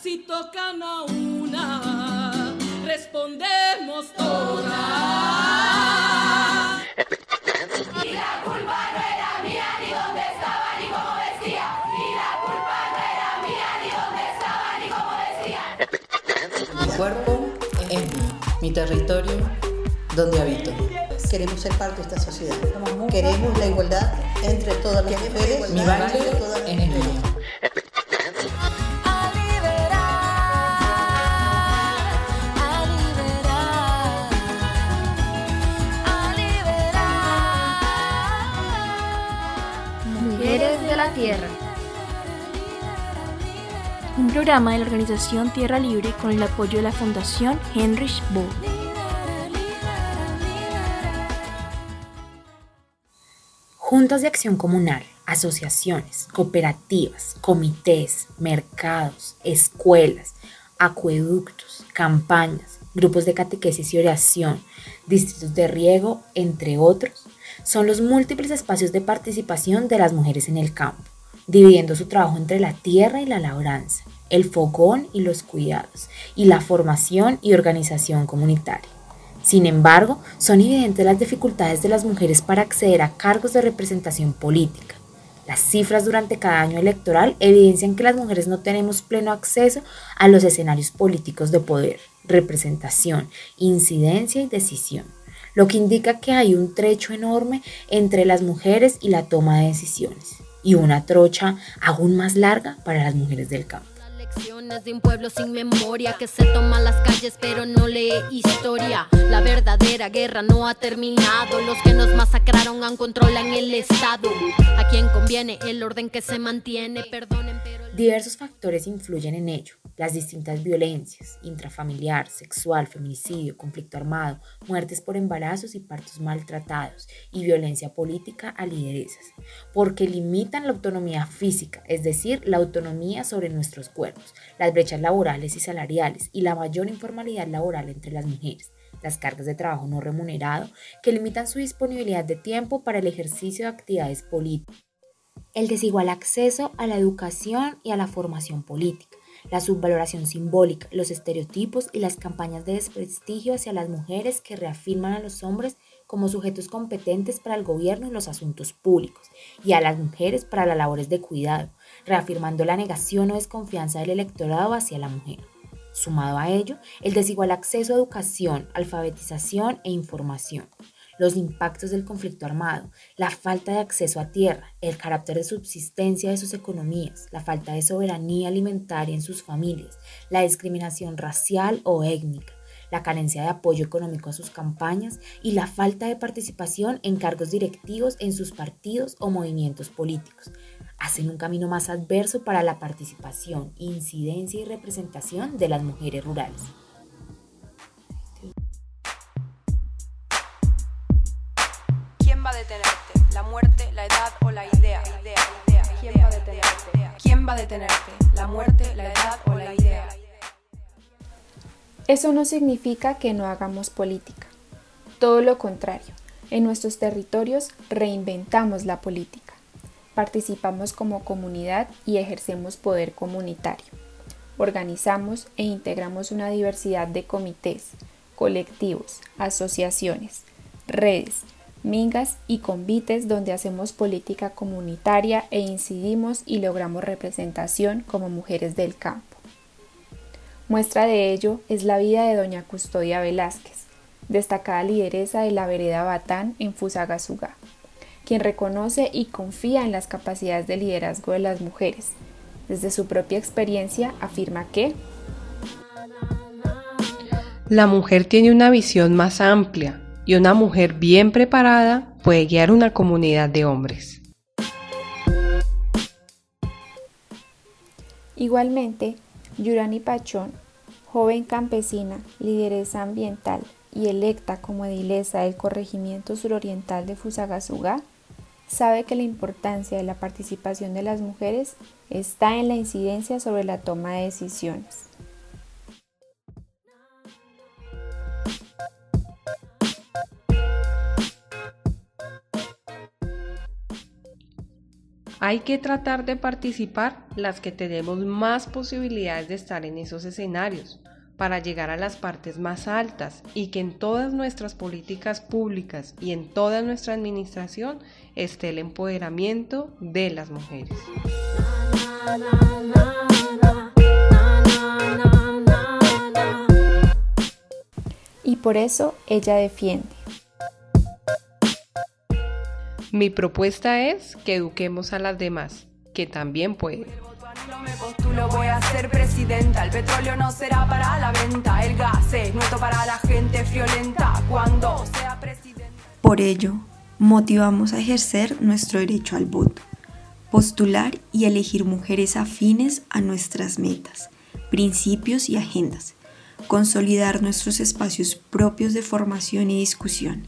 Si tocan a una, respondemos todas. Y la culpa no era mía, ni dónde estaba, ni cómo vestía. Y la culpa no era mía, ni dónde estaba, ni cómo vestía. Mi cuerpo es mío, mi territorio donde habito. Queremos ser parte de esta sociedad. Queremos la igualdad entre todas las mujeres. Mi baile es el mío. Mujeres de la Tierra. Un programa de la organización Tierra Libre con el apoyo de la Fundación Heinrich Böll. Juntas de acción comunal, asociaciones, cooperativas, comités, mercados, escuelas, acueductos, campañas, grupos de catequesis y oración, distritos de riego, entre otros, son los múltiples espacios de participación de las mujeres en el campo, dividiendo su trabajo entre la tierra y la labranza, el fogón y los cuidados, y la formación y organización comunitaria. Sin embargo, son evidentes las dificultades de las mujeres para acceder a cargos de representación política. Las cifras durante cada año electoral evidencian que las mujeres no tenemos pleno acceso a los escenarios políticos de poder, representación, incidencia y decisión, lo que indica que hay un trecho enorme entre las mujeres y la toma de decisiones, y una trocha aún más larga para las mujeres del campo. A quien conviene el orden que se mantiene. Perdonen, pero. Diversos factores influyen en ello. Las distintas violencias, intrafamiliar, sexual, feminicidio, conflicto armado, muertes por embarazos y partos maltratados y violencia política a lideresas, porque limitan la autonomía física, es decir, la autonomía sobre nuestros cuerpos, las brechas laborales y salariales y la mayor informalidad laboral entre las mujeres las cargas de trabajo no remunerado que limitan su disponibilidad de tiempo para el ejercicio de actividades políticas el desigual acceso a la educación y a la formación política, la subvaloración simbólica, los estereotipos y las campañas de desprestigio hacia las mujeres que reafirman a los hombres como sujetos competentes para el gobierno y los asuntos públicos, y a las mujeres para las labores de cuidado, reafirmando la negación o desconfianza del electorado hacia la mujer. Sumado a ello, el desigual acceso a educación, alfabetización e información, los impactos del conflicto armado, la falta de acceso a tierra, el carácter de subsistencia de sus economías, la falta de soberanía alimentaria en sus familias, la discriminación racial o étnica, la carencia de apoyo económico a sus campañas y la falta de participación en cargos directivos en sus partidos o movimientos políticos. Hacen un camino más adverso para la participación, incidencia y representación de las mujeres rurales. Detenerte? ¿La muerte, la edad o la idea? ¿Quién va a detenerte? ¿Quién va a detenerte? ¿La muerte, la edad o la idea? Eso no significa que no hagamos política. Todo lo contrario, en nuestros territorios reinventamos la política. Participamos como comunidad y ejercemos poder comunitario. Organizamos e integramos una diversidad de comités, colectivos, asociaciones, redes, mingas y convites donde hacemos política comunitaria e incidimos y logramos representación como mujeres del campo. Muestra de ello es la vida de doña Custodia Velázquez, destacada lideresa de la vereda Batán en Fusagasugá, quien reconoce y confía en las capacidades de liderazgo de las mujeres. Desde su propia experiencia afirma que La mujer tiene una visión más amplia y una mujer bien preparada puede guiar una comunidad de hombres. Igualmente, Yurani Pachón, joven campesina, lideresa ambiental y electa como edilesa del corregimiento suroriental de Fusagasugá, sabe que la importancia de la participación de las mujeres está en la incidencia sobre la toma de decisiones. Hay que tratar de participar las que tenemos más posibilidades de estar en esos escenarios para llegar a las partes más altas y que en todas nuestras políticas públicas y en toda nuestra administración esté el empoderamiento de las mujeres. Y por eso ella defiende. Mi propuesta es que eduquemos a las demás, que también pueden. No me postulo, voy a ser presidenta. El petróleo no será para la venta. El gas es nuestro para la gente friolenta. Cuando sea presidenta. Por ello, motivamos a ejercer nuestro derecho al voto, postular y elegir mujeres afines a nuestras metas, principios y agendas, consolidar nuestros espacios propios de formación y discusión,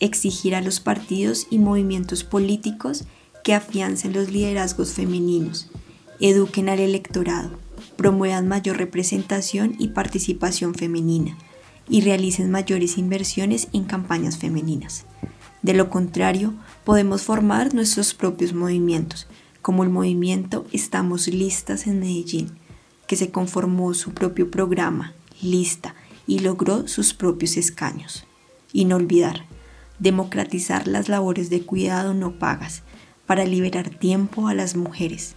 exigir a los partidos y movimientos políticos que afiancen los liderazgos femeninos, eduquen al electorado, promuevan mayor representación y participación femenina y realicen mayores inversiones en campañas femeninas. De lo contrario, podemos formar nuestros propios movimientos, como el movimiento Estamos Listas en Medellín, que se conformó su propio programa, lista, y logró sus propios escaños. Y no olvidar, democratizar las labores de cuidado no pagas para liberar tiempo a las mujeres.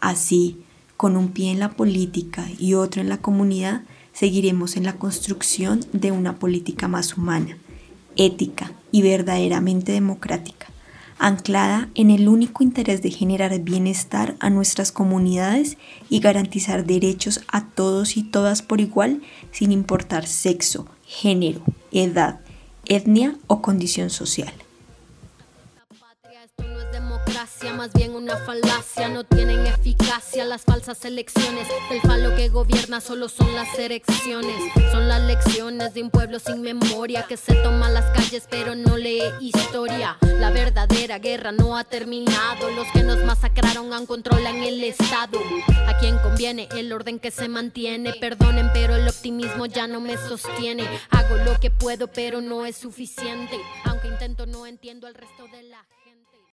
Así, con un pie en la política y otro en la comunidad, seguiremos en la construcción de una política más humana, ética y verdaderamente democrática, anclada en el único interés de generar bienestar a nuestras comunidades y garantizar derechos a todos y todas por igual, sin importar sexo, género, edad, etnia o condición social más bien una falacia. No tienen eficacia las falsas elecciones. El falo que gobierna solo son las elecciones. Son las lecciones de un pueblo sin memoria que se toma las calles pero no lee historia. La verdadera guerra no ha terminado. Los que nos masacraron controlan el Estado. A quien conviene el orden que se mantiene. Perdonen, pero el optimismo ya no me sostiene. Hago lo que puedo, pero no es suficiente. Aunque intento, no entiendo al resto de la